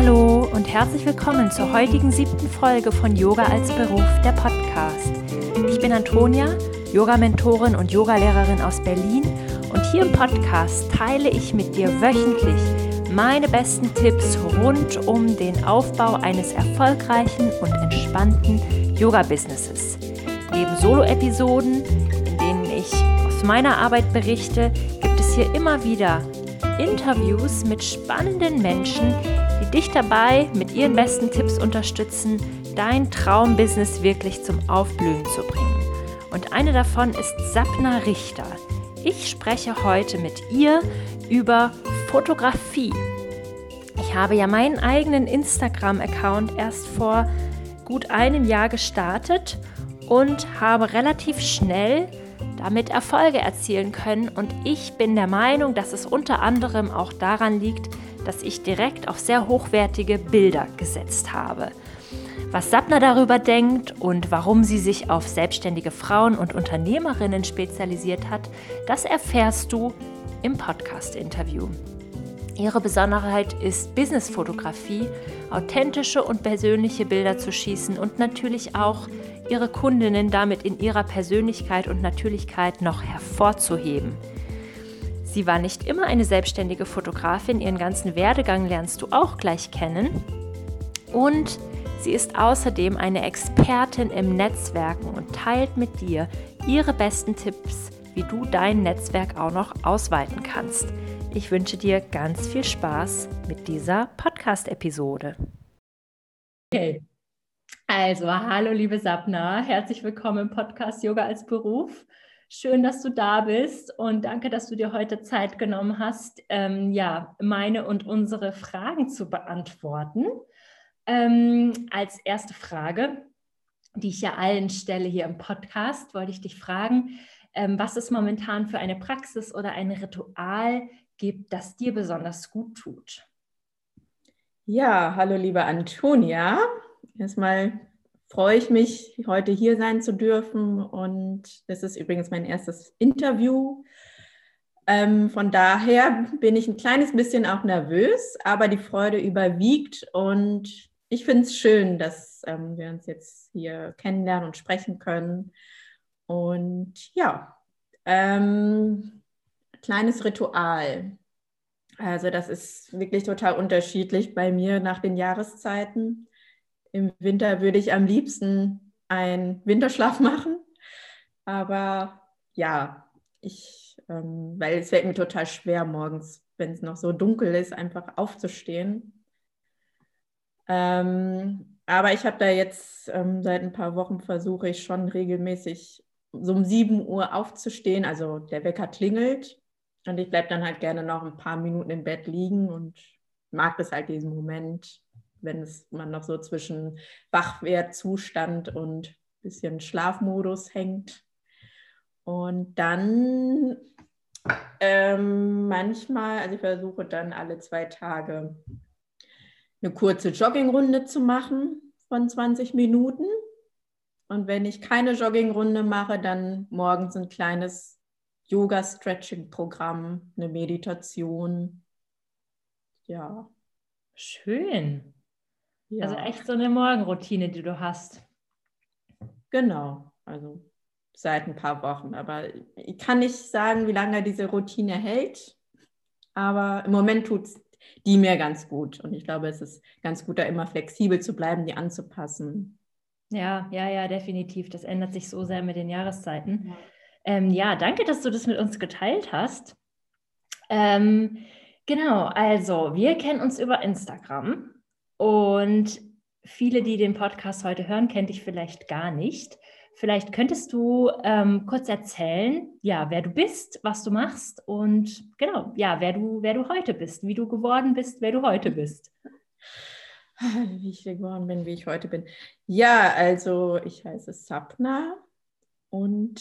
Hallo und herzlich willkommen zur heutigen siebten Folge von Yoga als Beruf, der Podcast. Ich bin Antonia, Yoga-Mentorin und Yogalehrerin aus Berlin und hier im Podcast teile ich mit dir wöchentlich meine besten Tipps rund um den Aufbau eines erfolgreichen und entspannten Yoga-Businesses. Neben Solo-Episoden, in denen ich aus meiner Arbeit berichte, gibt es hier immer wieder Interviews mit spannenden Menschen, dich dabei mit ihren besten Tipps unterstützen, dein Traumbusiness wirklich zum Aufblühen zu bringen. Und eine davon ist Sapna Richter. Ich spreche heute mit ihr über Fotografie. Ich habe ja meinen eigenen Instagram-Account erst vor gut einem Jahr gestartet und habe relativ schnell damit Erfolge erzielen können. Und ich bin der Meinung, dass es unter anderem auch daran liegt, dass ich direkt auf sehr hochwertige Bilder gesetzt habe. Was Sapna darüber denkt und warum sie sich auf selbstständige Frauen und Unternehmerinnen spezialisiert hat, das erfährst du im Podcast-Interview. Ihre Besonderheit ist Businessfotografie, authentische und persönliche Bilder zu schießen und natürlich auch ihre Kundinnen damit in ihrer Persönlichkeit und Natürlichkeit noch hervorzuheben. Sie war nicht immer eine selbstständige Fotografin, ihren ganzen Werdegang lernst du auch gleich kennen. Und sie ist außerdem eine Expertin im Netzwerken und teilt mit dir ihre besten Tipps, wie du dein Netzwerk auch noch ausweiten kannst. Ich wünsche dir ganz viel Spaß mit dieser Podcast-Episode. Okay, also hallo liebe Sapna, herzlich willkommen im Podcast Yoga als Beruf. Schön, dass du da bist und danke, dass du dir heute Zeit genommen hast, ähm, ja, meine und unsere Fragen zu beantworten. Ähm, als erste Frage, die ich ja allen stelle hier im Podcast, wollte ich dich fragen, ähm, was es momentan für eine Praxis oder ein Ritual gibt, das dir besonders gut tut. Ja, hallo liebe Antonia. Erstmal freue ich mich, heute hier sein zu dürfen. Und das ist übrigens mein erstes Interview. Ähm, von daher bin ich ein kleines bisschen auch nervös, aber die Freude überwiegt. Und ich finde es schön, dass ähm, wir uns jetzt hier kennenlernen und sprechen können. Und ja, ähm, kleines Ritual. Also das ist wirklich total unterschiedlich bei mir nach den Jahreszeiten. Im Winter würde ich am liebsten einen Winterschlaf machen. Aber ja, ich, ähm, weil es fällt mir total schwer, morgens, wenn es noch so dunkel ist, einfach aufzustehen. Ähm, aber ich habe da jetzt ähm, seit ein paar Wochen versuche ich schon regelmäßig so um 7 Uhr aufzustehen. Also der Wecker klingelt und ich bleibe dann halt gerne noch ein paar Minuten im Bett liegen und mag es halt diesen Moment, wenn es man noch so zwischen Wachwertzustand und bisschen Schlafmodus hängt. Und dann ähm, manchmal, also ich versuche dann alle zwei Tage eine kurze Joggingrunde zu machen von 20 Minuten. Und wenn ich keine Joggingrunde mache, dann morgens ein kleines Yoga-Stretching-Programm, eine Meditation. Ja. Schön. Ja. Also echt so eine Morgenroutine, die du hast. Genau, also seit ein paar Wochen. Aber ich kann nicht sagen, wie lange diese Routine hält. Aber im Moment tut es die mir ganz gut. Und ich glaube, es ist ganz gut, da immer flexibel zu bleiben, die anzupassen. Ja, ja, ja, definitiv. Das ändert sich so sehr mit den Jahreszeiten. Ja, ähm, ja danke, dass du das mit uns geteilt hast. Ähm, genau, also wir kennen uns über Instagram. Und viele, die den Podcast heute hören, kennt dich vielleicht gar nicht. Vielleicht könntest du ähm, kurz erzählen, ja, wer du bist, was du machst und genau, ja, wer du, wer du heute bist, wie du geworden bist, wer du heute bist. Wie ich geworden bin, wie ich heute bin. Ja, also ich heiße Sapna und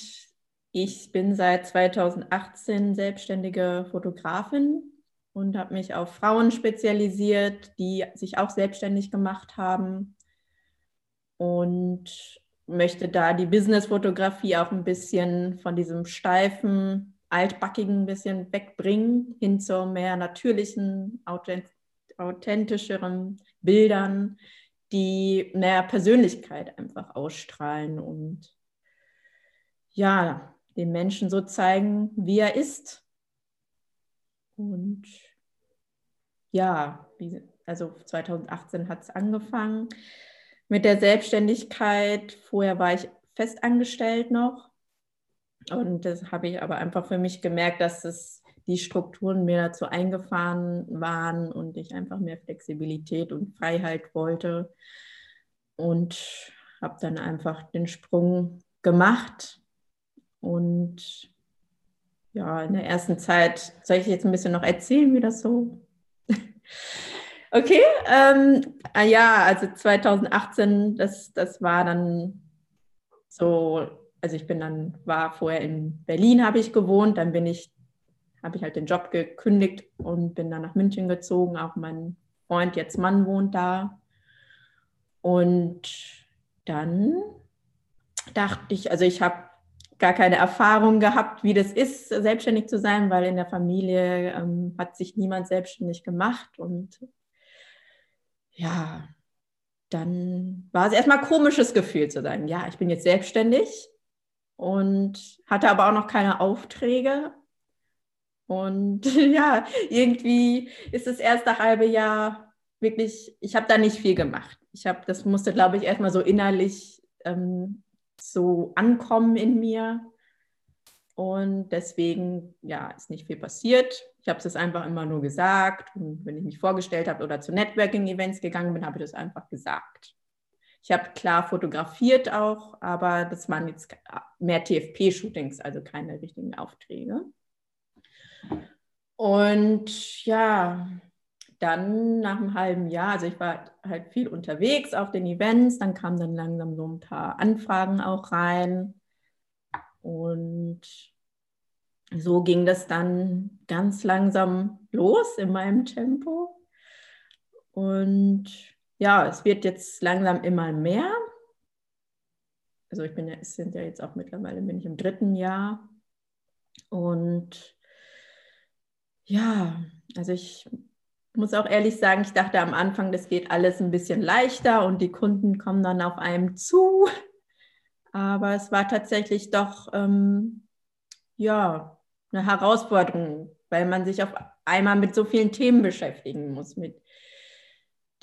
ich bin seit 2018 selbstständige Fotografin und habe mich auf Frauen spezialisiert, die sich auch selbstständig gemacht haben und möchte da die Businessfotografie auch ein bisschen von diesem steifen, altbackigen ein bisschen wegbringen, hin zur mehr natürlichen, authentischeren Bildern, die mehr Persönlichkeit einfach ausstrahlen und ja, den Menschen so zeigen, wie er ist. Und ja, also 2018 hat es angefangen mit der Selbstständigkeit. Vorher war ich festangestellt noch. Und das habe ich aber einfach für mich gemerkt, dass es die Strukturen mir dazu eingefahren waren und ich einfach mehr Flexibilität und Freiheit wollte. Und habe dann einfach den Sprung gemacht. Und ja, in der ersten Zeit, soll ich jetzt ein bisschen noch erzählen, wie das so Okay, ähm, ah ja, also 2018, das, das war dann so, also ich bin dann, war vorher in Berlin, habe ich gewohnt, dann bin ich, habe ich halt den Job gekündigt und bin dann nach München gezogen. Auch mein Freund, jetzt Mann, wohnt da. Und dann dachte ich, also ich habe gar keine Erfahrung gehabt, wie das ist, selbstständig zu sein, weil in der Familie ähm, hat sich niemand selbstständig gemacht und ja, dann war es erstmal ein komisches Gefühl zu sagen, ja, ich bin jetzt selbstständig und hatte aber auch noch keine Aufträge. Und ja, irgendwie ist das erste halbe Jahr wirklich, ich habe da nicht viel gemacht. Ich habe, das musste, glaube ich, erstmal so innerlich ähm, so ankommen in mir. Und deswegen, ja, ist nicht viel passiert. Ich habe es einfach immer nur gesagt. Und wenn ich mich vorgestellt habe oder zu Networking-Events gegangen bin, habe ich das einfach gesagt. Ich habe klar fotografiert auch, aber das waren jetzt mehr TFP-Shootings, also keine richtigen Aufträge. Und ja, dann nach einem halben Jahr, also ich war halt viel unterwegs auf den Events, dann kamen dann langsam so ein paar Anfragen auch rein. Und so ging das dann ganz langsam los in meinem Tempo. Und ja, es wird jetzt langsam immer mehr. Also ich bin ja, es sind ja jetzt auch mittlerweile bin ich im dritten Jahr. Und ja, also ich muss auch ehrlich sagen, ich dachte am Anfang, das geht alles ein bisschen leichter und die Kunden kommen dann auf einem zu. Aber es war tatsächlich doch ähm, ja, eine Herausforderung, weil man sich auf einmal mit so vielen Themen beschäftigen muss, mit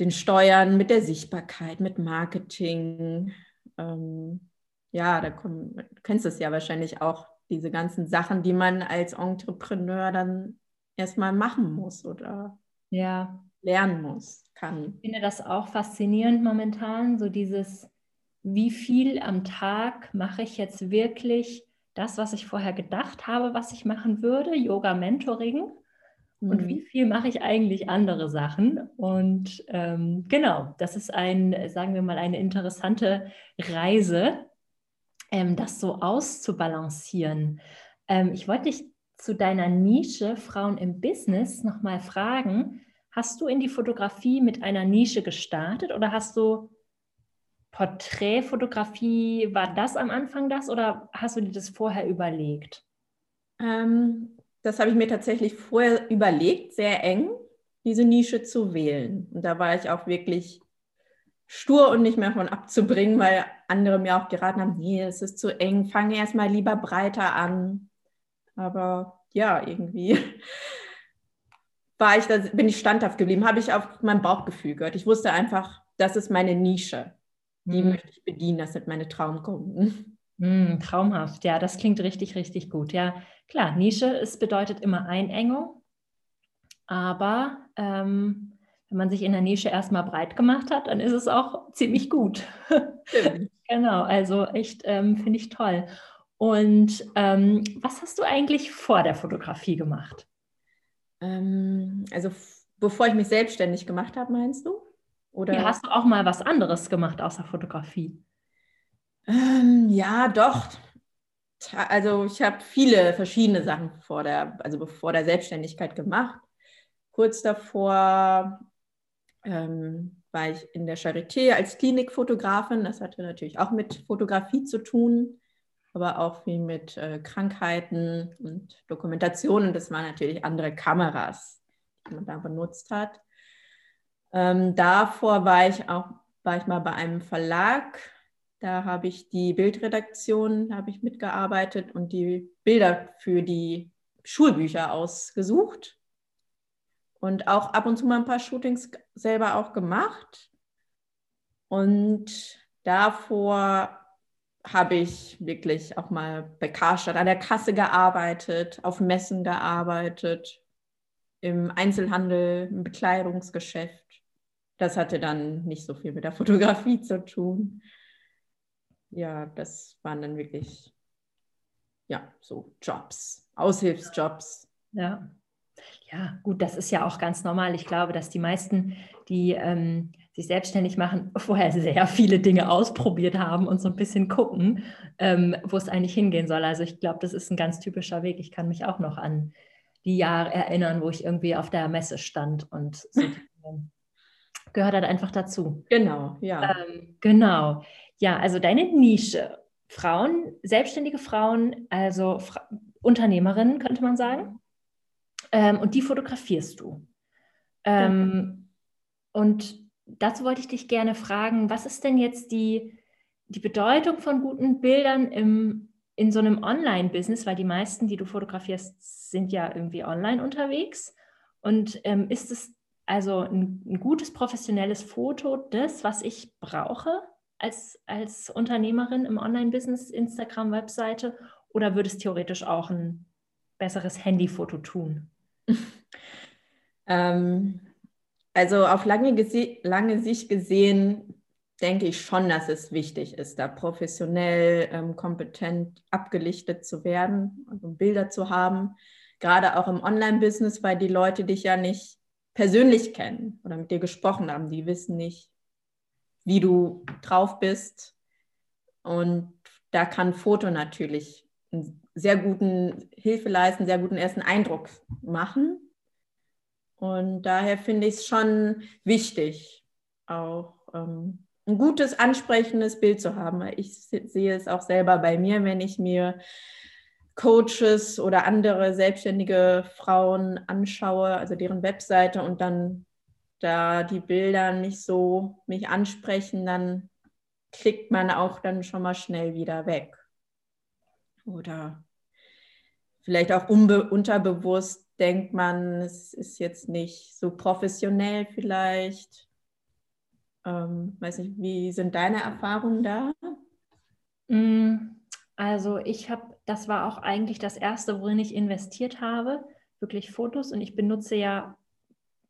den Steuern, mit der Sichtbarkeit, mit Marketing. Ähm, ja, da kommen, du kennst es ja wahrscheinlich auch, diese ganzen Sachen, die man als Entrepreneur dann erstmal machen muss oder ja. lernen muss, kann. Ich finde das auch faszinierend momentan, so dieses, wie viel am Tag mache ich jetzt wirklich das, was ich vorher gedacht habe, was ich machen würde, Yoga-Mentoring. Und mhm. wie viel mache ich eigentlich andere Sachen? Und ähm, genau, das ist ein, sagen wir mal, eine interessante Reise, ähm, das so auszubalancieren. Ähm, ich wollte dich zu deiner Nische Frauen im Business nochmal fragen. Hast du in die Fotografie mit einer Nische gestartet oder hast du Porträtfotografie, war das am Anfang das oder hast du dir das vorher überlegt? Ähm, das habe ich mir tatsächlich vorher überlegt, sehr eng, diese Nische zu wählen. Und da war ich auch wirklich stur und nicht mehr von abzubringen, weil andere mir auch geraten haben, nee, es ist zu eng, fange erstmal lieber breiter an. Aber ja, irgendwie war ich da, bin ich standhaft geblieben, habe ich auf mein Bauchgefühl gehört. Ich wusste einfach, das ist meine Nische. Die mhm. möchte ich bedienen, das sind meine Traumkunden. Mhm, traumhaft, ja, das klingt richtig, richtig gut. Ja, klar, Nische, es bedeutet immer Einengung, aber ähm, wenn man sich in der Nische erstmal breit gemacht hat, dann ist es auch ziemlich gut. genau, also echt ähm, finde ich toll. Und ähm, was hast du eigentlich vor der Fotografie gemacht? Ähm, also bevor ich mich selbstständig gemacht habe, meinst du? Oder ja, hast du auch mal was anderes gemacht außer Fotografie? Ähm, ja, doch. Also ich habe viele verschiedene Sachen vor der, also vor der Selbstständigkeit gemacht. Kurz davor ähm, war ich in der Charité als Klinikfotografin. Das hatte natürlich auch mit Fotografie zu tun aber auch viel mit äh, Krankheiten und Dokumentationen. Das waren natürlich andere Kameras, die man da benutzt hat. Ähm, davor war ich auch war ich mal bei einem Verlag. Da habe ich die Bildredaktion habe ich mitgearbeitet und die Bilder für die Schulbücher ausgesucht und auch ab und zu mal ein paar Shootings selber auch gemacht. Und davor habe ich wirklich auch mal bei Karstadt an der Kasse gearbeitet, auf Messen gearbeitet, im Einzelhandel, im Bekleidungsgeschäft. Das hatte dann nicht so viel mit der Fotografie zu tun. Ja, das waren dann wirklich ja, so Jobs, Aushilfsjobs. Ja. Ja, gut, das ist ja auch ganz normal. Ich glaube, dass die meisten, die ähm, sich selbstständig machen, vorher sehr viele Dinge ausprobiert haben und so ein bisschen gucken, ähm, wo es eigentlich hingehen soll. Also ich glaube, das ist ein ganz typischer Weg. Ich kann mich auch noch an die Jahre erinnern, wo ich irgendwie auf der Messe stand und so gehört halt einfach dazu. Genau, ja. Ähm, genau. Ja, also deine Nische. Frauen, selbstständige Frauen, also Fra Unternehmerinnen, könnte man sagen. Ähm, und die fotografierst du. Ähm, ja. Und dazu wollte ich dich gerne fragen, was ist denn jetzt die, die Bedeutung von guten Bildern im, in so einem Online-Business, weil die meisten, die du fotografierst, sind ja irgendwie online unterwegs. Und ähm, ist es also ein, ein, gutes professionelles Foto das, was ich brauche als, als Unternehmerin im Online-Business, Instagram-Webseite? Oder würde es theoretisch auch ein besseres Handyfoto tun? ähm, also auf lange, lange Sicht gesehen denke ich schon, dass es wichtig ist, da professionell, ähm, kompetent abgelichtet zu werden, also Bilder zu haben. Gerade auch im Online-Business, weil die Leute dich ja nicht persönlich kennen oder mit dir gesprochen haben. Die wissen nicht, wie du drauf bist. Und da kann Foto natürlich einen sehr guten Hilfe leisten, sehr guten ersten Eindruck machen. Und daher finde ich es schon wichtig, auch ähm, ein gutes, ansprechendes Bild zu haben. Ich sehe es auch selber bei mir, wenn ich mir Coaches oder andere selbstständige Frauen anschaue, also deren Webseite und dann da die Bilder nicht so mich ansprechen, dann klickt man auch dann schon mal schnell wieder weg. Oder vielleicht auch unterbewusst denkt man, es ist jetzt nicht so professionell vielleicht. Ähm, weiß nicht, wie sind deine Erfahrungen da? Mm, also ich habe, das war auch eigentlich das erste, worin ich investiert habe, wirklich Fotos. Und ich benutze ja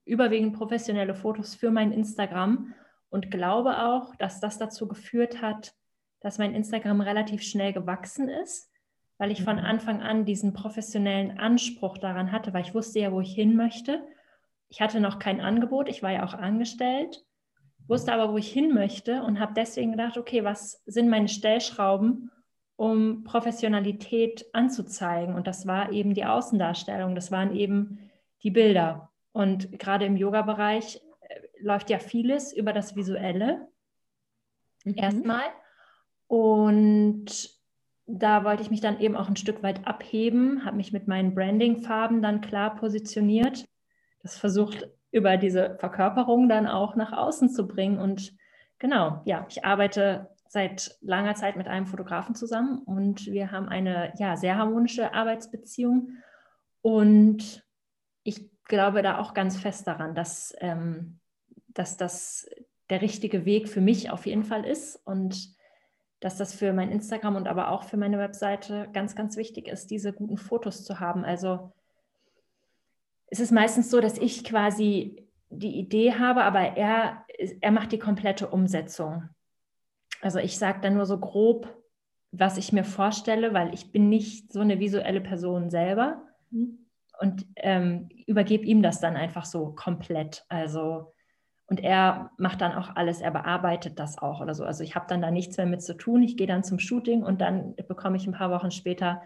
überwiegend professionelle Fotos für mein Instagram und glaube auch, dass das dazu geführt hat, dass mein Instagram relativ schnell gewachsen ist, weil ich von mhm. Anfang an diesen professionellen Anspruch daran hatte, weil ich wusste ja, wo ich hin möchte. Ich hatte noch kein Angebot, ich war ja auch angestellt, wusste aber, wo ich hin möchte und habe deswegen gedacht, okay, was sind meine Stellschrauben, um Professionalität anzuzeigen? Und das war eben die Außendarstellung, das waren eben die Bilder. Und gerade im Yoga-Bereich äh, läuft ja vieles über das Visuelle mhm. erstmal. Und da wollte ich mich dann eben auch ein Stück weit abheben, habe mich mit meinen Branding-Farben dann klar positioniert. Das versucht über diese Verkörperung dann auch nach außen zu bringen. Und genau, ja, ich arbeite seit langer Zeit mit einem Fotografen zusammen und wir haben eine ja, sehr harmonische Arbeitsbeziehung. Und ich glaube da auch ganz fest daran, dass, ähm, dass das der richtige Weg für mich auf jeden Fall ist und dass das für mein Instagram und aber auch für meine Webseite ganz, ganz wichtig ist, diese guten Fotos zu haben. Also es ist meistens so, dass ich quasi die Idee habe, aber er, er macht die komplette Umsetzung. Also ich sage dann nur so grob, was ich mir vorstelle, weil ich bin nicht so eine visuelle Person selber. Mhm und ähm, übergebe ihm das dann einfach so komplett. Also und er macht dann auch alles, er bearbeitet das auch oder so. Also ich habe dann da nichts mehr mit zu tun. Ich gehe dann zum Shooting und dann bekomme ich ein paar Wochen später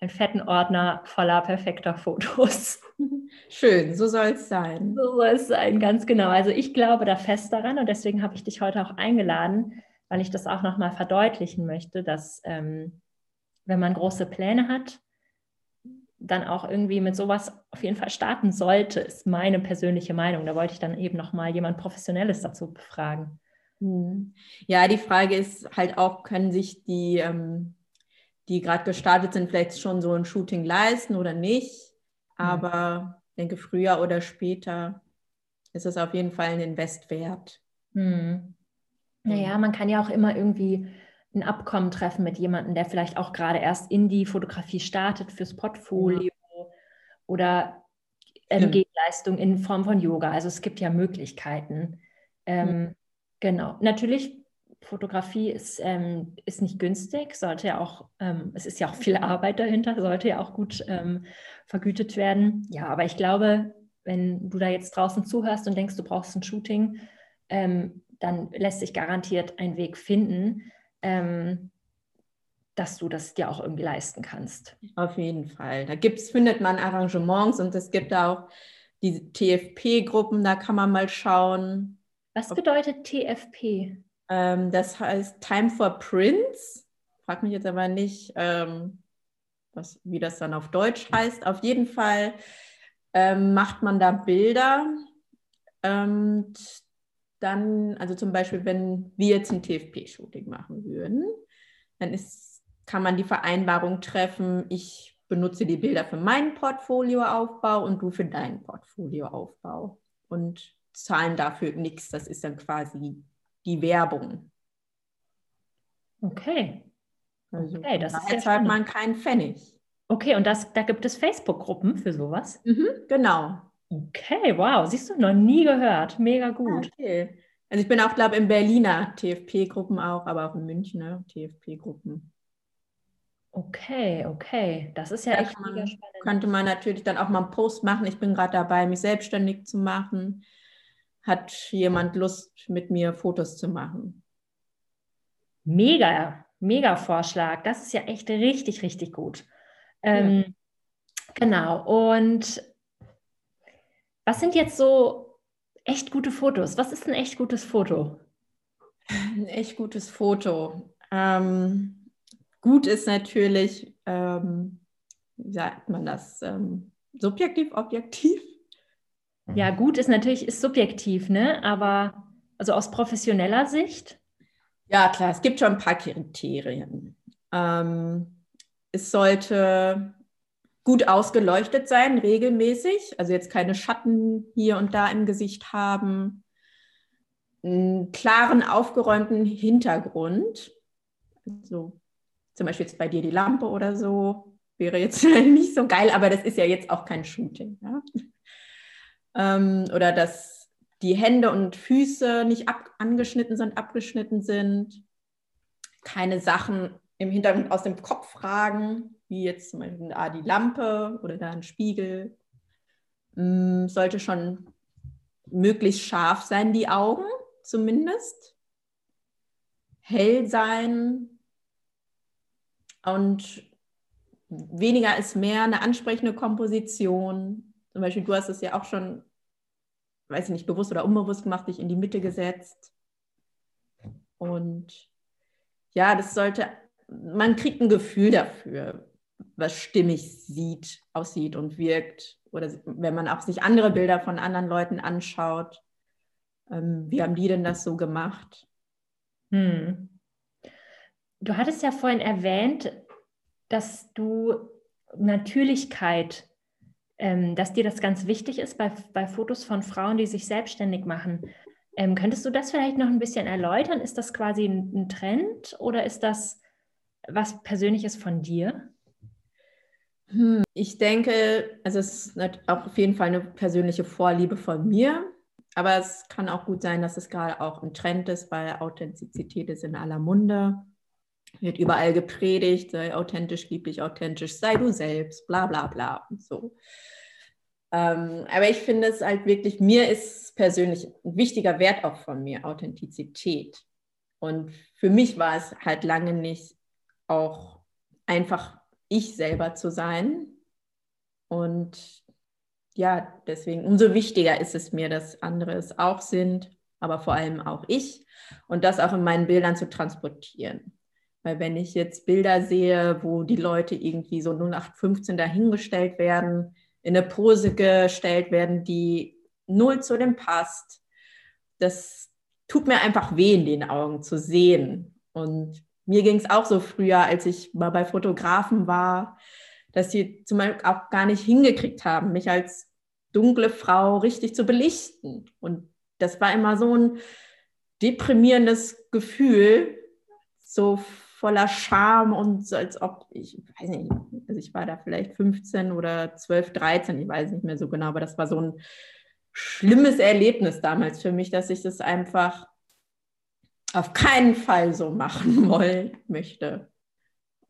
einen fetten Ordner voller perfekter Fotos. Schön, so soll es sein. So soll es sein, ganz genau. Also ich glaube da fest daran und deswegen habe ich dich heute auch eingeladen, weil ich das auch nochmal verdeutlichen möchte, dass ähm, wenn man große Pläne hat, dann auch irgendwie mit sowas auf jeden Fall starten sollte, ist meine persönliche Meinung. Da wollte ich dann eben nochmal jemand Professionelles dazu befragen. Hm. Ja, die Frage ist halt auch, können sich die, ähm, die gerade gestartet sind, vielleicht schon so ein Shooting leisten oder nicht? Hm. Aber ich denke, früher oder später ist es auf jeden Fall ein Invest wert. Hm. Naja, man kann ja auch immer irgendwie ein Abkommen treffen mit jemandem, der vielleicht auch gerade erst in die Fotografie startet fürs Portfolio ja. oder ähm, Gegenleistung in Form von Yoga. Also es gibt ja Möglichkeiten. Ähm, ja. Genau. Natürlich, Fotografie ist, ähm, ist nicht günstig, sollte ja auch, ähm, es ist ja auch viel Arbeit dahinter, sollte ja auch gut ähm, vergütet werden. Ja, aber ich glaube, wenn du da jetzt draußen zuhörst und denkst, du brauchst ein Shooting, ähm, dann lässt sich garantiert ein Weg finden ähm, dass du das dir auch irgendwie leisten kannst. Auf jeden Fall. Da gibt's, findet man Arrangements und es gibt auch die TFP-Gruppen, da kann man mal schauen. Was bedeutet TFP? Ähm, das heißt Time for Prints. Frag mich jetzt aber nicht, ähm, was, wie das dann auf Deutsch heißt. Auf jeden Fall ähm, macht man da Bilder. Und dann, also zum Beispiel, wenn wir jetzt ein TFP-Shooting machen würden, dann ist, kann man die Vereinbarung treffen, ich benutze die Bilder für meinen Portfolioaufbau und du für deinen Portfolioaufbau und zahlen dafür nichts. Das ist dann quasi die Werbung. Okay. Also okay, das ist ja zahlt man keinen Pfennig. Okay, und das, da gibt es Facebook-Gruppen für sowas? Mhm, genau. Okay, wow, siehst du, noch nie gehört. Mega gut. Okay. Also ich bin auch, glaube ich, in Berliner TFP-Gruppen auch, aber auch in Münchner TFP-Gruppen. Okay, okay. Das ist ja, ja echt man, mega spannend. Könnte man natürlich dann auch mal einen Post machen. Ich bin gerade dabei, mich selbstständig zu machen. Hat jemand Lust, mit mir Fotos zu machen? Mega, mega Vorschlag. Das ist ja echt richtig, richtig gut. Ähm, ja. Genau. Und was sind jetzt so echt gute Fotos? Was ist ein echt gutes Foto? Ein echt gutes Foto. Ähm, gut ist natürlich, ähm, wie sagt man das, ähm, subjektiv, objektiv? Ja, gut ist natürlich ist subjektiv, ne? Aber also aus professioneller Sicht? Ja, klar, es gibt schon ein paar Kriterien. Ähm, es sollte gut ausgeleuchtet sein, regelmäßig. Also jetzt keine Schatten hier und da im Gesicht haben. Einen klaren, aufgeräumten Hintergrund. Also zum Beispiel jetzt bei dir die Lampe oder so. Wäre jetzt nicht so geil, aber das ist ja jetzt auch kein Shooting. Ja? Ähm, oder dass die Hände und Füße nicht ab angeschnitten sind, abgeschnitten sind. Keine Sachen im Hintergrund aus dem Kopf ragen wie jetzt zum Beispiel ah, die Lampe oder da ein Spiegel, mh, mm, sollte schon möglichst scharf sein, die Augen zumindest. Hell sein und weniger ist mehr, eine ansprechende Komposition. Zum Beispiel, du hast es ja auch schon, weiß ich nicht, bewusst oder unbewusst gemacht, dich in die Mitte gesetzt. Und ja, das sollte, man kriegt ein Gefühl dafür, was stimmig sieht, aussieht und wirkt. Oder wenn man auch sich andere Bilder von anderen Leuten anschaut. Ähm, wie haben die denn das so gemacht? Hm. Du hattest ja vorhin erwähnt, dass du Natürlichkeit, ähm, dass dir das ganz wichtig ist bei, bei Fotos von Frauen, die sich selbstständig machen. Ähm, könntest du das vielleicht noch ein bisschen erläutern? Ist das quasi ein, ein Trend oder ist das was Persönliches von dir? Hm, ich denke, also es ist auch auf jeden Fall eine persönliche Vorliebe von mir, aber es kann auch gut sein, dass es gerade auch ein Trend ist, weil Authentizität ist in aller Munde. Wird überall gepredigt, sei authentisch, lieblich authentisch, sei du selbst, bla bla bla und so. Ähm, aber ich finde es halt wirklich, mir ist persönlich ein wichtiger Wert auch von mir, Authentizität. Und für mich war es halt lange nicht auch einfach ich selber zu sein. Und ja, deswegen umso wichtiger ist es mir, dass andere es auch sind, aber vor allem auch ich und das auch in meinen Bildern zu transportieren. Weil wenn ich jetzt Bilder sehe, wo die Leute irgendwie so 0815 dahingestellt werden, in eine Pose gestellt werden, die null zu dem passt, das tut mir einfach weh in den Augen zu sehen. Und mir ging es auch so früher, als ich mal bei Fotografen war, dass sie zum Beispiel auch gar nicht hingekriegt haben, mich als dunkle Frau richtig zu belichten. Und das war immer so ein deprimierendes Gefühl, so voller Scham und so als ob, ich weiß nicht, also ich war da vielleicht 15 oder 12, 13, ich weiß nicht mehr so genau, aber das war so ein schlimmes Erlebnis damals für mich, dass ich das einfach auf keinen Fall so machen wollen möchte.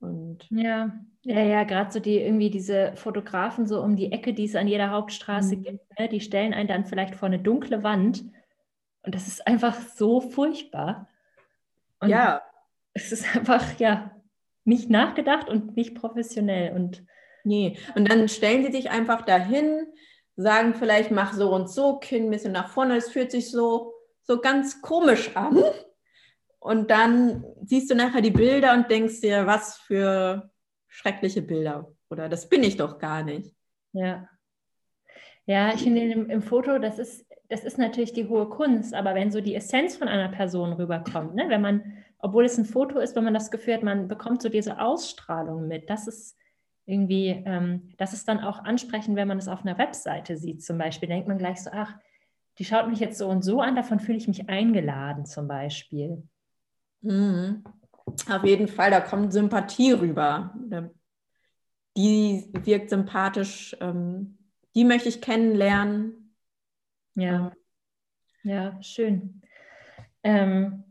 Und ja, ja, ja, gerade so die irgendwie diese Fotografen so um die Ecke, die es an jeder Hauptstraße mhm. gibt, ne, die stellen einen dann vielleicht vor eine dunkle Wand und das ist einfach so furchtbar. Und ja. Es ist einfach, ja, nicht nachgedacht und nicht professionell. Und nee, und dann stellen sie sich einfach dahin, sagen vielleicht, mach so und so, Kinn ein bisschen nach vorne, es fühlt sich so, so ganz komisch an. Und dann siehst du nachher die Bilder und denkst dir, was für schreckliche Bilder. Oder das bin ich doch gar nicht. Ja. Ja, ich finde im, im Foto, das ist, das ist natürlich die hohe Kunst, aber wenn so die Essenz von einer Person rüberkommt, ne, wenn man, obwohl es ein Foto ist, wenn man das Gefühl hat, man bekommt so diese Ausstrahlung mit, das ist irgendwie, ähm, das ist dann auch ansprechend, wenn man es auf einer Webseite sieht zum Beispiel, denkt man gleich so, ach, die schaut mich jetzt so und so an, davon fühle ich mich eingeladen zum Beispiel. Mhm. Auf jeden Fall, da kommt Sympathie rüber. Die wirkt sympathisch, ähm, die möchte ich kennenlernen. Ja, ja, schön. Ähm,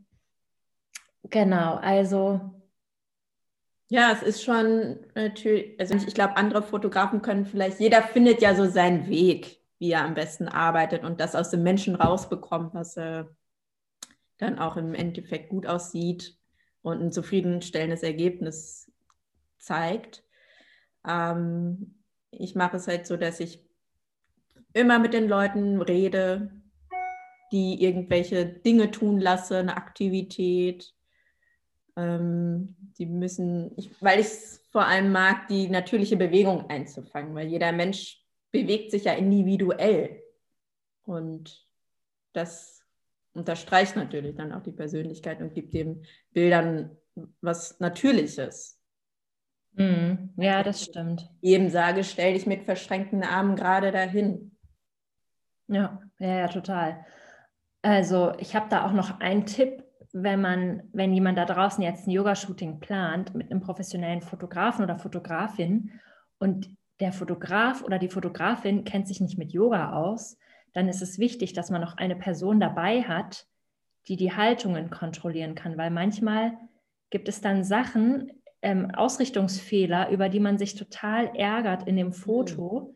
genau, also. Ja, es ist schon natürlich, also ich, ich glaube, andere Fotografen können vielleicht, jeder findet ja so seinen Weg, wie er am besten arbeitet und das aus dem Menschen rausbekommt, was er dann auch im Endeffekt gut aussieht und ein zufriedenstellendes Ergebnis zeigt. Ähm, ich mache es halt so, dass ich immer mit den Leuten rede, die irgendwelche Dinge tun lasse, eine Aktivität. Ähm, die müssen, ich, weil ich es vor allem mag, die natürliche Bewegung einzufangen, weil jeder Mensch bewegt sich ja individuell. Und das unterstreicht natürlich dann auch die Persönlichkeit und gibt den Bildern was Natürliches. Mhm. Ja, das stimmt. Jedem sage, stell dich mit verschränkten Armen gerade dahin. Ja, ja, ja, total. Also ich habe da auch noch einen Tipp, wenn man, wenn jemand da draußen jetzt ein Yoga-Shooting plant mit einem professionellen Fotografen oder Fotografin und der Fotograf oder die Fotografin kennt sich nicht mit Yoga aus, dann ist es wichtig, dass man noch eine Person dabei hat, die die Haltungen kontrollieren kann, weil manchmal gibt es dann Sachen, ähm, Ausrichtungsfehler, über die man sich total ärgert in dem Foto,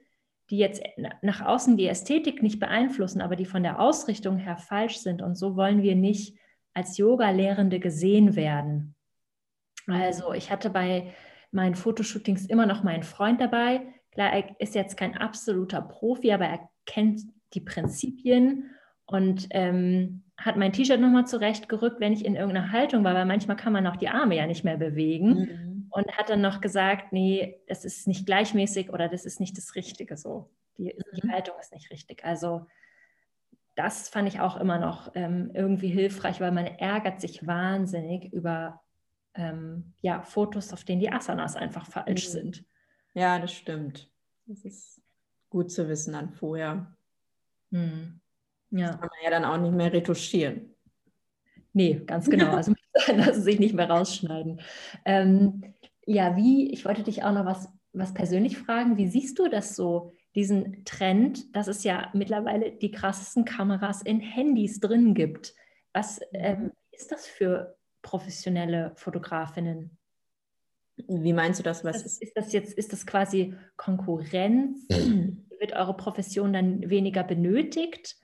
die jetzt nach außen die Ästhetik nicht beeinflussen, aber die von der Ausrichtung her falsch sind. Und so wollen wir nicht als Yoga-Lehrende gesehen werden. Also ich hatte bei meinen Fotoshootings immer noch meinen Freund dabei. Klar, er ist jetzt kein absoluter Profi, aber er kennt die Prinzipien und ähm, hat mein T-Shirt nochmal zurechtgerückt, wenn ich in irgendeiner Haltung war, weil manchmal kann man auch die Arme ja nicht mehr bewegen. Mhm. Und hat dann noch gesagt, nee, das ist nicht gleichmäßig oder das ist nicht das Richtige so. Die, mhm. die Haltung ist nicht richtig. Also das fand ich auch immer noch ähm, irgendwie hilfreich, weil man ärgert sich wahnsinnig über ähm, ja, Fotos, auf denen die Asanas einfach falsch mhm. sind. Ja, das stimmt. Das ist gut zu wissen dann vorher. Hm. Ja. Das kann man ja dann auch nicht mehr retuschieren. Nee, ganz genau. Also lassen sich nicht mehr rausschneiden. Ähm, ja, wie, ich wollte dich auch noch was, was persönlich fragen. Wie siehst du das so, diesen Trend, dass es ja mittlerweile die krassesten Kameras in Handys drin gibt? Was ähm, ist das für professionelle Fotografinnen? Wie meinst du das? Was ist, ist das jetzt, ist das quasi Konkurrenz? wird eure Profession dann weniger benötigt?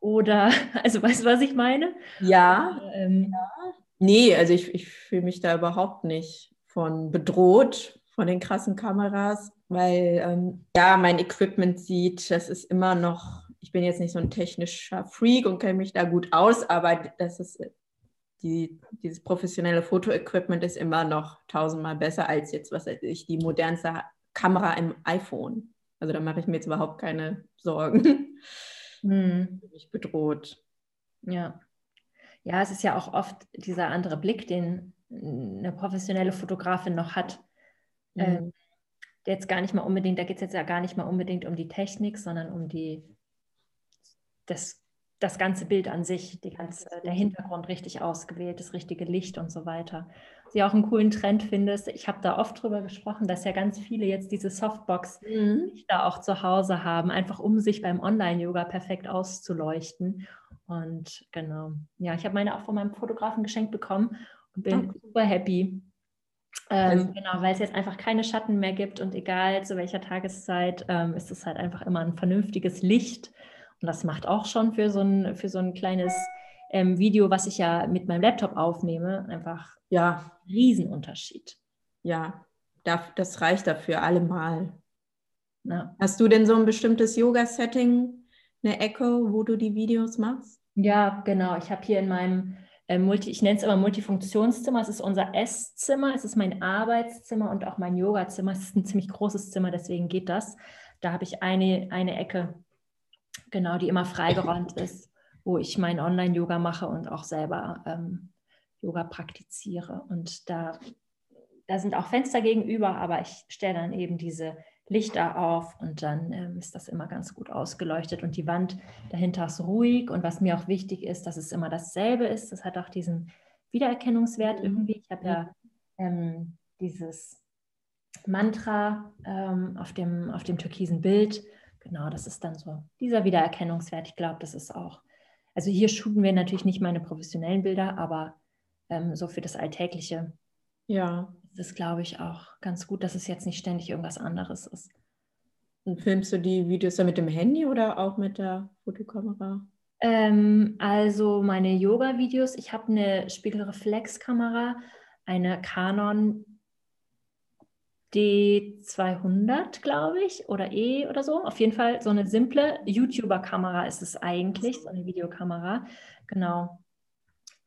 Oder, also weißt du, was ich meine? Ja. Ähm, ja. Nee, also ich, ich fühle mich da überhaupt nicht von bedroht von den krassen Kameras, weil ähm, ja, mein Equipment sieht, das ist immer noch, ich bin jetzt nicht so ein technischer Freak und kenne mich da gut aus, aber das ist die, dieses professionelle Fotoequipment ist immer noch tausendmal besser als jetzt, was weiß ich, die modernste Kamera im iPhone. Also da mache ich mir jetzt überhaupt keine Sorgen. Hm. Mich bedroht. Ja. Ja, es ist ja auch oft dieser andere Blick, den eine professionelle Fotografin noch hat. Mhm. Ähm, jetzt gar nicht mal unbedingt, da geht es jetzt ja gar nicht mal unbedingt um die Technik, sondern um die, das das ganze Bild an sich, die ganze, der Hintergrund richtig ausgewählt, das richtige Licht und so weiter. Ich auch einen coolen Trend finde, ich habe da oft drüber gesprochen, dass ja ganz viele jetzt diese Softbox mhm. da auch zu Hause haben, einfach um sich beim Online-Yoga perfekt auszuleuchten. Und genau, ja, ich habe meine auch von meinem Fotografen geschenkt bekommen und bin okay. super happy. Ähm, also genau, weil es jetzt einfach keine Schatten mehr gibt und egal zu welcher Tageszeit ähm, ist es halt einfach immer ein vernünftiges Licht und das macht auch schon für so ein, für so ein kleines ähm, Video, was ich ja mit meinem Laptop aufnehme, einfach ja. Riesenunterschied. Ja, das reicht dafür allemal. Ja. Hast du denn so ein bestimmtes Yoga-Setting, eine Ecke, wo du die Videos machst? Ja, genau. Ich habe hier in meinem äh, Multi, ich nenne es immer Multifunktionszimmer. Es ist unser Esszimmer, es ist mein Arbeitszimmer und auch mein Yogazimmer. Es ist ein ziemlich großes Zimmer, deswegen geht das. Da habe ich eine, eine Ecke, Genau, die immer freigeräumt ist, wo ich mein Online-Yoga mache und auch selber ähm, Yoga praktiziere. Und da, da sind auch Fenster gegenüber, aber ich stelle dann eben diese Lichter auf und dann ähm, ist das immer ganz gut ausgeleuchtet und die Wand dahinter ist ruhig und was mir auch wichtig ist, dass es immer dasselbe ist. Das hat auch diesen Wiedererkennungswert mhm. irgendwie. Ich habe ja ähm, dieses Mantra ähm, auf, dem, auf dem türkisen Bild genau, das ist dann so dieser Wiedererkennungswert. Ich glaube, das ist auch, also hier shooten wir natürlich nicht meine professionellen Bilder, aber ähm, so für das Alltägliche. Ja. Das ist, glaube ich, auch ganz gut, dass es jetzt nicht ständig irgendwas anderes ist. Und filmst du die Videos dann mit dem Handy oder auch mit der Fotokamera? Ähm, also meine Yoga-Videos, ich habe eine Spiegelreflexkamera, eine Canon D200, glaube ich, oder E oder so. Auf jeden Fall so eine simple YouTuber-Kamera ist es eigentlich, so eine Videokamera. Genau.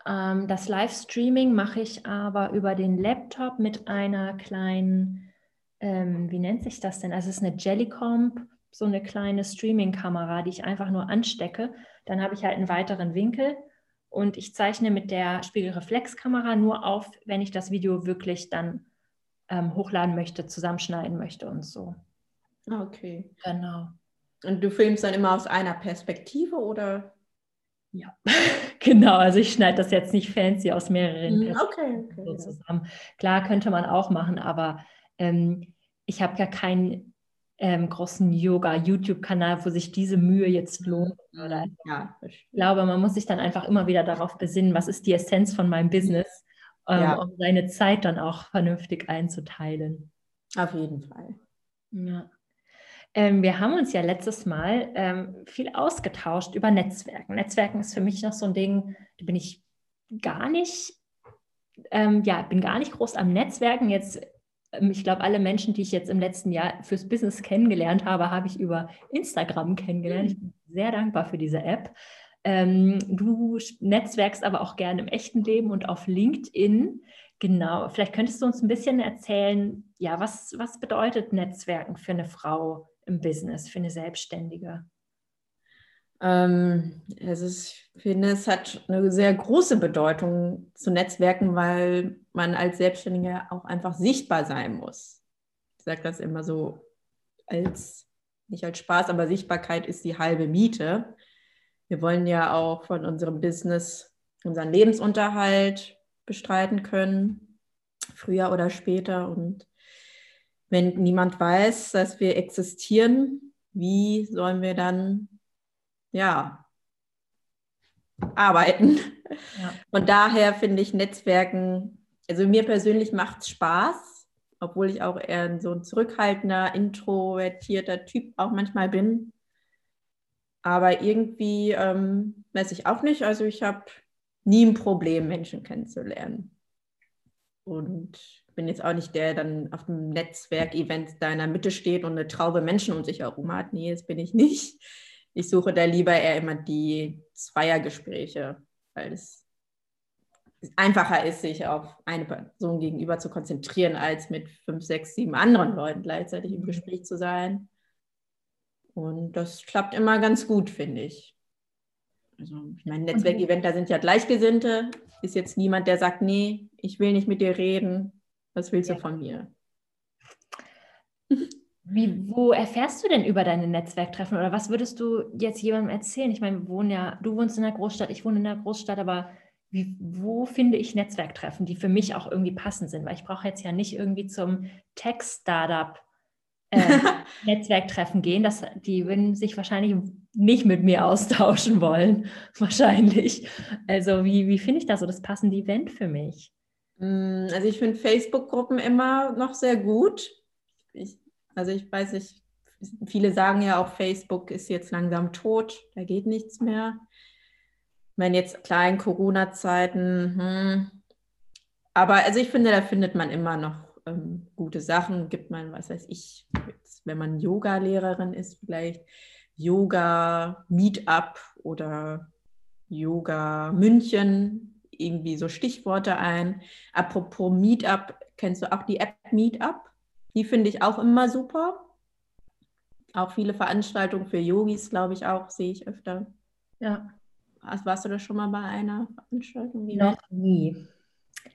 Ähm, das Livestreaming mache ich aber über den Laptop mit einer kleinen, ähm, wie nennt sich das denn? Also es ist eine Jellycomp, so eine kleine Streaming-Kamera, die ich einfach nur anstecke. Dann habe ich halt einen weiteren Winkel und ich zeichne mit der Spiegelreflexkamera nur auf, wenn ich das Video wirklich dann ähm, hochladen möchte, zusammenschneiden möchte und so. Ah, okay. Genau. Und du filmst dann immer aus einer Perspektive oder? Ja, genau. Also ich schneide das jetzt nicht fancy aus mehreren Perspektiven okay, okay, so zusammen. Klar könnte man auch machen, aber ähm, ich habe ja keinen ähm, großen Yoga-YouTube-Kanal, wo sich diese Mühe jetzt lohnt. Oder? Ja, ich glaube, man muss sich dann einfach immer wieder darauf besinnen, was ist die Essenz von meinem Business ähm, ja. um seine Zeit dann auch vernünftig einzuteilen. Auf jeden Fall. Ja. Ähm, wir haben uns ja letztes Mal ähm, viel ausgetauscht über Netzwerken. Netzwerken ist für mich noch so ein Ding, da bin ich gar nicht, ähm, ja, bin gar nicht groß am Netzwerken. Jetzt, ähm, ich glaube, alle Menschen, die ich jetzt im letzten Jahr fürs Business kennengelernt habe, habe ich über Instagram kennengelernt. Ich bin sehr dankbar für diese App. Ähm, du netzwerkst aber auch gerne im echten Leben und auf LinkedIn. Genau, vielleicht könntest du uns ein bisschen erzählen, ja, was, was bedeutet Netzwerken für eine Frau im Business, für eine Selbstständige? Ähm, also ich finde, es hat eine sehr große Bedeutung zu Netzwerken, weil man als Selbstständiger auch einfach sichtbar sein muss. Ich sage das immer so als, nicht als Spaß, aber Sichtbarkeit ist die halbe Miete wir wollen ja auch von unserem Business unseren Lebensunterhalt bestreiten können, früher oder später. Und wenn niemand weiß, dass wir existieren, wie sollen wir dann, ja, arbeiten? Ja. Von daher finde ich Netzwerken, also mir persönlich macht es Spaß, obwohl ich auch eher so ein zurückhaltender, introvertierter Typ auch manchmal bin. Aber irgendwie ähm, weiß ich auch nicht. Also ich habe nie ein Problem, Menschen kennenzulernen. Und bin jetzt auch nicht der, der dann auf dem Netzwerk-Event da in der Mitte steht und eine Traube Menschen um sich herum hat. Nee, das bin ich nicht. Ich suche da lieber eher immer die Zweiergespräche, weil es einfacher ist, sich auf eine Person gegenüber zu konzentrieren, als mit fünf, sechs, sieben anderen Leuten gleichzeitig im mhm. Gespräch zu sein. Und das klappt immer ganz gut, finde ich. Also, ich meine, Netzwerkevent, da sind ja Gleichgesinnte. Ist jetzt niemand, der sagt, nee, ich will nicht mit dir reden. Was willst ja. du von mir? Wie, wo erfährst du denn über deine Netzwerktreffen oder was würdest du jetzt jemandem erzählen? Ich meine, wir wohnen ja, du wohnst in der Großstadt, ich wohne in der Großstadt, aber wie, wo finde ich Netzwerktreffen, die für mich auch irgendwie passend sind? Weil ich brauche jetzt ja nicht irgendwie zum Tech-Startup äh, Netzwerktreffen gehen. Das, die würden sich wahrscheinlich nicht mit mir austauschen wollen. Wahrscheinlich. Also, wie, wie finde ich da so das passende Event für mich? Mm, also, ich finde Facebook-Gruppen immer noch sehr gut. Ich also ich weiß nicht, viele sagen ja auch, Facebook ist jetzt langsam tot, da geht nichts mehr. Wenn jetzt kleinen Corona-Zeiten, hm. aber also ich finde, da findet man immer noch ähm, gute Sachen. Gibt man, was weiß ich, wenn man Yoga-Lehrerin ist, vielleicht Yoga-Meetup oder Yoga München, irgendwie so Stichworte ein. Apropos Meetup, kennst du auch die App Meetup? Die finde ich auch immer super. Auch viele Veranstaltungen für Yogis, glaube ich, auch, sehe ich öfter. Ja. Warst du da schon mal bei einer Veranstaltung? Noch nie.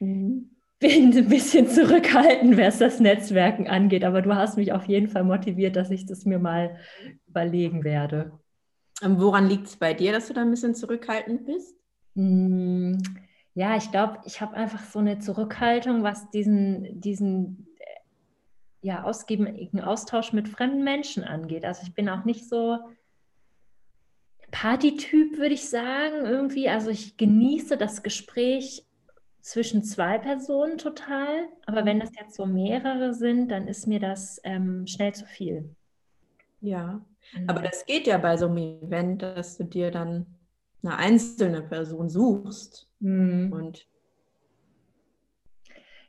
Mhm. Bin ein bisschen zurückhaltend, was das Netzwerken angeht, aber du hast mich auf jeden Fall motiviert, dass ich das mir mal überlegen werde. Und woran liegt es bei dir, dass du da ein bisschen zurückhaltend bist? Mm, ja, ich glaube, ich habe einfach so eine Zurückhaltung, was diesen, diesen ja, ausgiebigen Austausch mit fremden Menschen angeht. Also ich bin auch nicht so Partytyp, würde ich sagen, irgendwie. Also ich genieße das Gespräch zwischen zwei Personen total. Aber wenn das jetzt so mehrere sind, dann ist mir das ähm, schnell zu viel. Ja, mhm. aber das geht ja bei so einem Event, dass du dir dann eine einzelne Person suchst mhm. und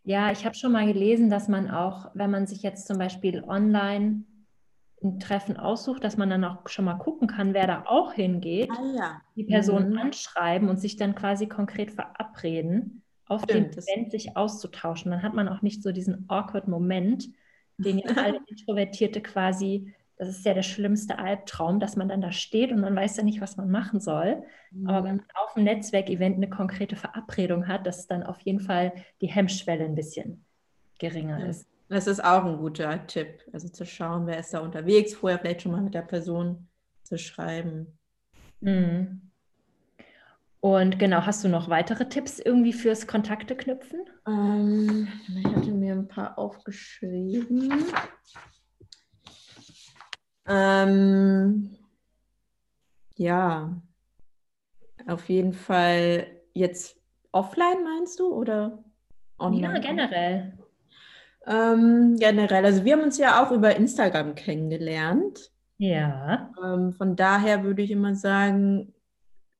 ja, ich habe schon mal gelesen, dass man auch, wenn man sich jetzt zum Beispiel online ein Treffen aussucht, dass man dann auch schon mal gucken kann, wer da auch hingeht, ah, ja. die Person mhm. anschreiben und sich dann quasi konkret verabreden, auf Stimmt, dem Event sich auszutauschen. Dann hat man auch nicht so diesen awkward Moment, den ja alle Introvertierte quasi das ist ja der schlimmste Albtraum, dass man dann da steht und man weiß ja nicht, was man machen soll. Mhm. Aber wenn man auf dem Netzwerkevent eine konkrete Verabredung hat, dass dann auf jeden Fall die Hemmschwelle ein bisschen geringer ja. ist. Das ist auch ein guter Tipp. Also zu schauen, wer ist da unterwegs, vorher vielleicht schon mal mit der Person zu schreiben. Mhm. Und genau, hast du noch weitere Tipps irgendwie fürs Kontakte knüpfen? Ähm, ich hatte mir ein paar aufgeschrieben. Ähm, ja, auf jeden Fall jetzt offline meinst du oder online? Ja, generell. Ähm, generell, also wir haben uns ja auch über Instagram kennengelernt. Ja. Ähm, von daher würde ich immer sagen,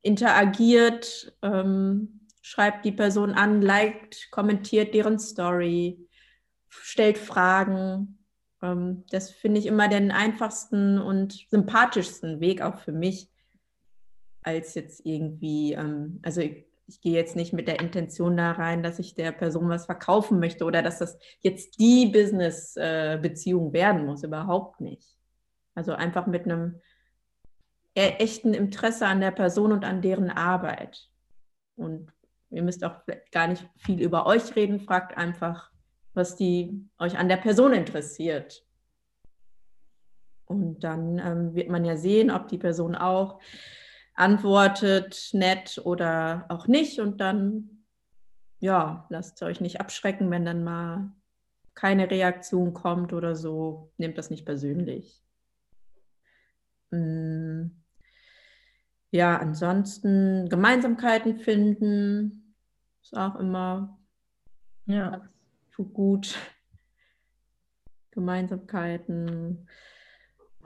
interagiert, ähm, schreibt die Person an, liked, kommentiert deren Story, stellt Fragen. Ähm, das finde ich immer den einfachsten und sympathischsten Weg auch für mich, als jetzt irgendwie, ähm, also ich, ich gehe jetzt nicht mit der Intention da rein, dass ich der Person was verkaufen möchte oder dass das jetzt die Business-Beziehung werden muss, überhaupt nicht. Also einfach mit einem echten Interesse an der Person und an deren Arbeit. Und ihr müsst auch gar nicht viel über euch reden, fragt einfach, was die euch an der Person interessiert. Und dann ähm, wird man ja sehen, ob die Person auch antwortet, nett oder auch nicht. Und dann, ja, lasst euch nicht abschrecken, wenn dann mal keine Reaktion kommt oder so. Nehmt das nicht persönlich. Mm. Ja, ansonsten Gemeinsamkeiten finden ist auch immer ja tut gut. Gemeinsamkeiten.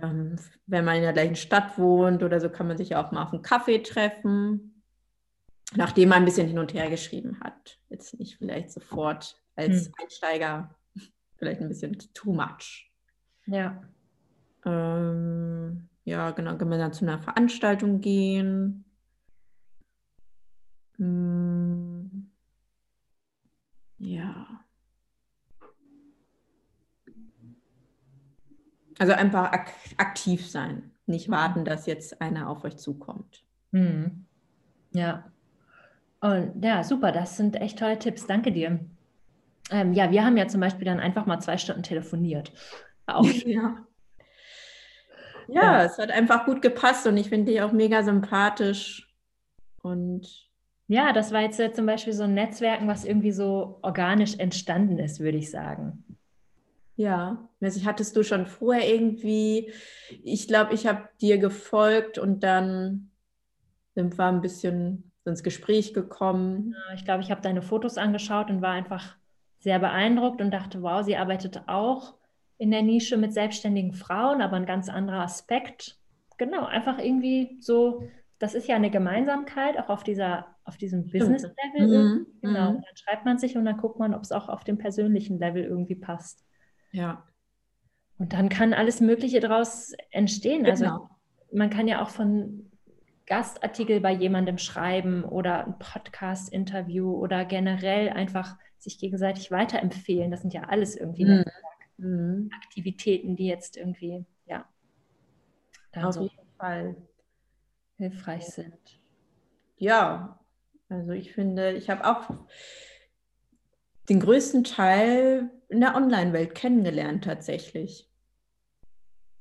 Ähm, wenn man in der gleichen Stadt wohnt oder so, kann man sich ja auch mal auf einen Kaffee treffen, nachdem man ein bisschen hin und her geschrieben hat. Jetzt nicht vielleicht sofort als hm. Einsteiger, vielleicht ein bisschen too much. Ja. Ähm, ja, genau, gemeinsam zu einer Veranstaltung gehen. Hm. Ja. Also einfach ak aktiv sein, nicht mhm. warten, dass jetzt einer auf euch zukommt. Hm. Ja. Und ja, super, das sind echt tolle Tipps. Danke dir. Ähm, ja, wir haben ja zum Beispiel dann einfach mal zwei Stunden telefoniert. Auch ja. Ja, ja, es hat einfach gut gepasst und ich finde dich auch mega sympathisch. Und ja, das war jetzt zum Beispiel so ein Netzwerken, was irgendwie so organisch entstanden ist, würde ich sagen. Ja, also hattest du schon vorher irgendwie, ich glaube, ich habe dir gefolgt und dann sind wir ein bisschen ins Gespräch gekommen. Ich glaube, ich habe deine Fotos angeschaut und war einfach sehr beeindruckt und dachte, wow, sie arbeitet auch in der Nische mit selbstständigen Frauen, aber ein ganz anderer Aspekt. Genau, einfach irgendwie so, das ist ja eine Gemeinsamkeit, auch auf dieser, auf diesem Business-Level. Mhm. Genau. Mhm. Und dann schreibt man sich und dann guckt man, ob es auch auf dem persönlichen Level irgendwie passt. Ja. Und dann kann alles Mögliche daraus entstehen. Also genau. Also man kann ja auch von Gastartikel bei jemandem schreiben oder ein Podcast-Interview oder generell einfach sich gegenseitig weiterempfehlen. Das sind ja alles irgendwie mhm. Mhm. Aktivitäten, die jetzt irgendwie, ja, auf so jeden Fall hilfreich sind. Ja, also ich finde, ich habe auch den größten Teil in der Online-Welt kennengelernt tatsächlich.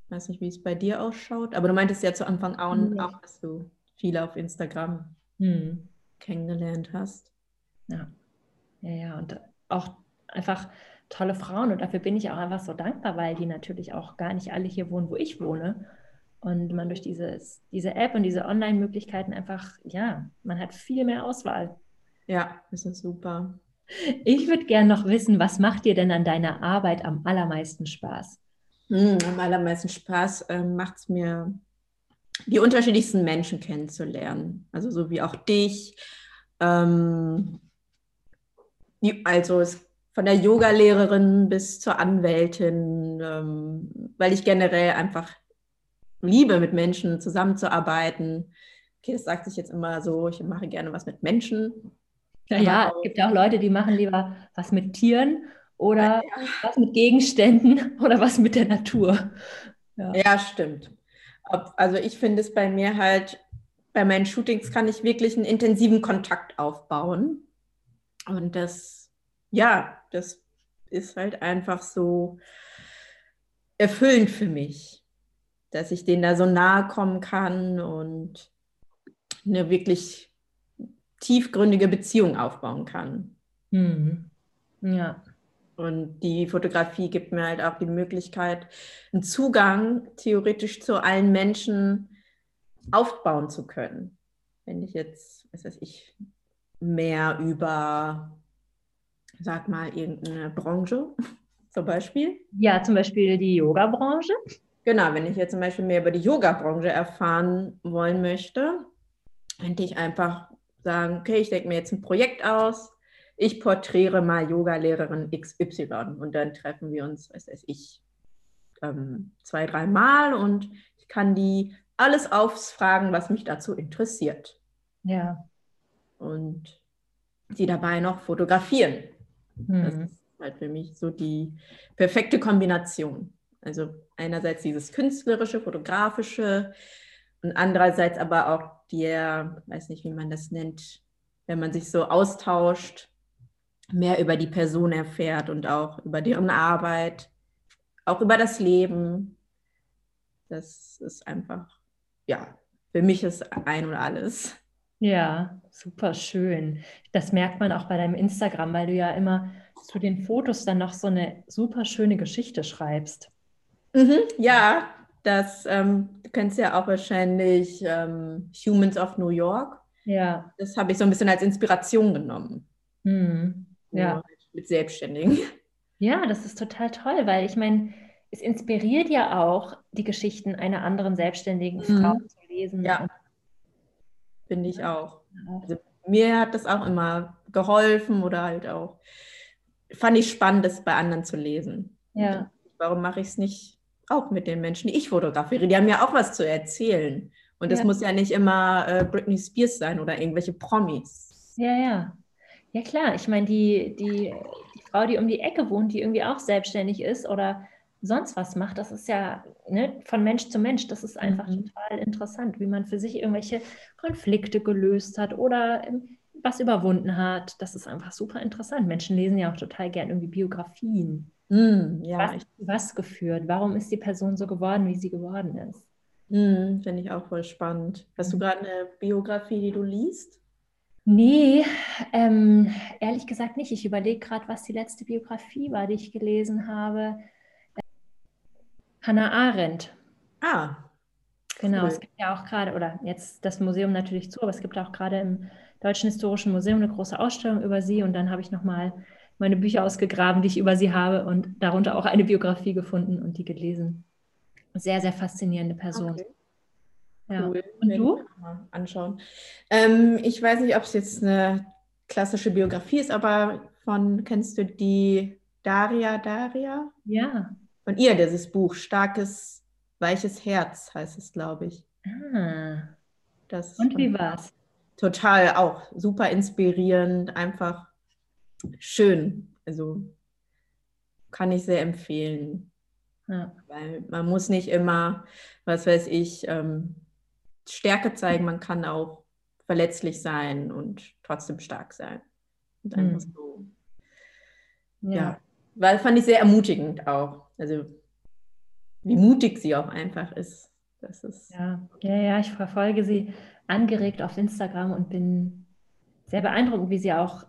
Ich weiß nicht, wie es bei dir ausschaut, aber du meintest ja zu Anfang auch, mhm. auch dass du viele auf Instagram mhm. kennengelernt hast. Ja. Ja, ja, und auch einfach tolle Frauen. Und dafür bin ich auch einfach so dankbar, weil die natürlich auch gar nicht alle hier wohnen, wo ich wohne. Und man durch dieses, diese App und diese Online-Möglichkeiten einfach, ja, man hat viel mehr Auswahl. Ja, das ist super. Ich würde gerne noch wissen, was macht dir denn an deiner Arbeit am allermeisten Spaß? Hm, am allermeisten Spaß äh, macht es mir, die unterschiedlichsten Menschen kennenzulernen. Also so wie auch dich. Ähm, also es, von der Yogalehrerin bis zur Anwältin, ähm, weil ich generell einfach liebe, mit Menschen zusammenzuarbeiten. Okay, das sagt sich jetzt immer so, ich mache gerne was mit Menschen. Ja, ja es gibt ja auch Leute, die machen lieber was mit Tieren oder ja. was mit Gegenständen oder was mit der Natur. Ja, ja stimmt. Also ich finde es bei mir halt, bei meinen Shootings kann ich wirklich einen intensiven Kontakt aufbauen. Und das, ja, das ist halt einfach so erfüllend für mich, dass ich denen da so nahe kommen kann und eine wirklich tiefgründige Beziehung aufbauen kann. Mhm. Ja. Und die Fotografie gibt mir halt auch die Möglichkeit, einen Zugang theoretisch zu allen Menschen aufbauen zu können. Wenn ich jetzt, was weiß ich, mehr über, sag mal, irgendeine Branche zum Beispiel? Ja, zum Beispiel die Yoga-Branche. Genau, wenn ich jetzt zum Beispiel mehr über die Yoga-Branche erfahren wollen möchte, könnte ich einfach sagen, okay, ich denke mir jetzt ein Projekt aus, ich porträtiere mal Yoga-Lehrerin XY und dann treffen wir uns, was weiß ich, ähm, zwei, drei Mal und ich kann die alles ausfragen, was mich dazu interessiert. Ja und sie dabei noch fotografieren. Mhm. Das ist halt für mich so die perfekte Kombination. Also einerseits dieses künstlerische, fotografische und andererseits aber auch der, weiß nicht, wie man das nennt, wenn man sich so austauscht, mehr über die Person erfährt und auch über deren Arbeit, auch über das Leben. Das ist einfach, ja, für mich ist ein und alles. Ja, super schön. Das merkt man auch bei deinem Instagram, weil du ja immer zu den Fotos dann noch so eine super schöne Geschichte schreibst. Mhm, ja, das ähm, du kennst ja auch wahrscheinlich ähm, Humans of New York. Ja. Das habe ich so ein bisschen als Inspiration genommen. Mhm. Ja. Mit Selbstständigen. Ja, das ist total toll, weil ich meine, es inspiriert ja auch, die Geschichten einer anderen selbstständigen mhm. Frau zu lesen. Ja. Und finde ich auch. Also mir hat das auch immer geholfen oder halt auch, fand ich spannend, das bei anderen zu lesen. Ja. warum mache ich es nicht auch mit den Menschen, die ich fotografiere? Die haben ja auch was zu erzählen. Und das ja. muss ja nicht immer äh, Britney Spears sein oder irgendwelche Promis. Ja, ja. Ja, klar. Ich meine, die, die, die Frau, die um die Ecke wohnt, die irgendwie auch selbstständig ist oder sonst was macht. Das ist ja ne, von Mensch zu Mensch. Das ist einfach mhm. total interessant, wie man für sich irgendwelche Konflikte gelöst hat oder ähm, was überwunden hat. Das ist einfach super interessant. Menschen lesen ja auch total gern irgendwie Biografien. Mm, ja, was, was geführt? Warum ist die Person so geworden, wie sie geworden ist? Mm, Finde ich auch voll spannend. Hast du mhm. gerade eine Biografie, die du liest? Nee, ähm, ehrlich gesagt nicht. Ich überlege gerade, was die letzte Biografie war, die ich gelesen habe. Hannah Arendt. Ah. Genau, cool. es gibt ja auch gerade, oder jetzt das Museum natürlich zu, aber es gibt auch gerade im Deutschen Historischen Museum eine große Ausstellung über sie und dann habe ich nochmal meine Bücher ausgegraben, die ich über sie habe und darunter auch eine Biografie gefunden und die gelesen. Sehr, sehr faszinierende Person. Okay. Ja. Cool. Und du? Anschauen. Ähm, ich weiß nicht, ob es jetzt eine klassische Biografie ist, aber von, kennst du die Daria Daria? Ja. Von ihr, dieses Buch, Starkes, weiches Herz heißt es, glaube ich. Ah. Das Und wie war's? Total auch super inspirierend, einfach schön. Also kann ich sehr empfehlen. Ja. Weil man muss nicht immer, was weiß ich, ähm, Stärke zeigen, man kann auch verletzlich sein und trotzdem stark sein. Und einfach mhm. so. Ja. ja. Weil fand ich sehr ermutigend auch. Also wie mutig sie auch einfach ist. Das ist ja, ja, ja, ich verfolge sie angeregt auf Instagram und bin sehr beeindruckt, wie sie auch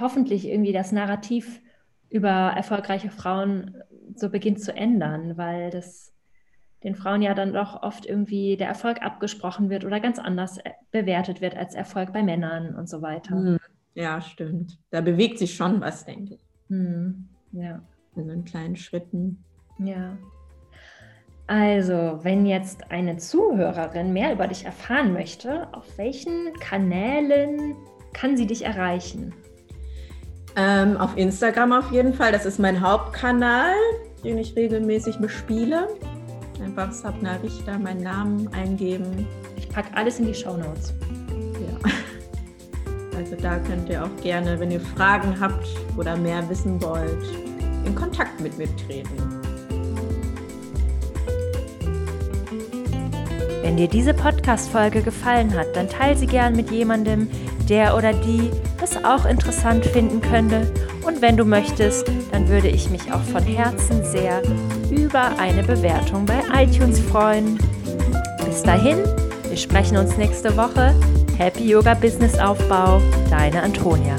hoffentlich irgendwie das Narrativ über erfolgreiche Frauen so beginnt zu ändern, weil das den Frauen ja dann doch oft irgendwie der Erfolg abgesprochen wird oder ganz anders äh, bewertet wird als Erfolg bei Männern und so weiter. Hm, ja, stimmt. Da bewegt sich schon was, denke ich. Hm, ja. Also in kleinen Schritten. Ja. Also, wenn jetzt eine Zuhörerin mehr über dich erfahren möchte, auf welchen Kanälen kann sie dich erreichen? Ähm, auf Instagram auf jeden Fall. Das ist mein Hauptkanal, den ich regelmäßig bespiele. Einfach Sapna Richter, meinen Namen eingeben. Ich packe alles in die Show Notes. Ja. Also da könnt ihr auch gerne, wenn ihr Fragen habt oder mehr wissen wollt, in Kontakt mit mir treten. Wenn dir diese Podcast-Folge gefallen hat, dann teile sie gern mit jemandem, der oder die es auch interessant finden könnte. Und wenn du möchtest, dann würde ich mich auch von Herzen sehr über eine Bewertung bei iTunes freuen. Bis dahin, wir sprechen uns nächste Woche. Happy Yoga Business Aufbau, deine Antonia.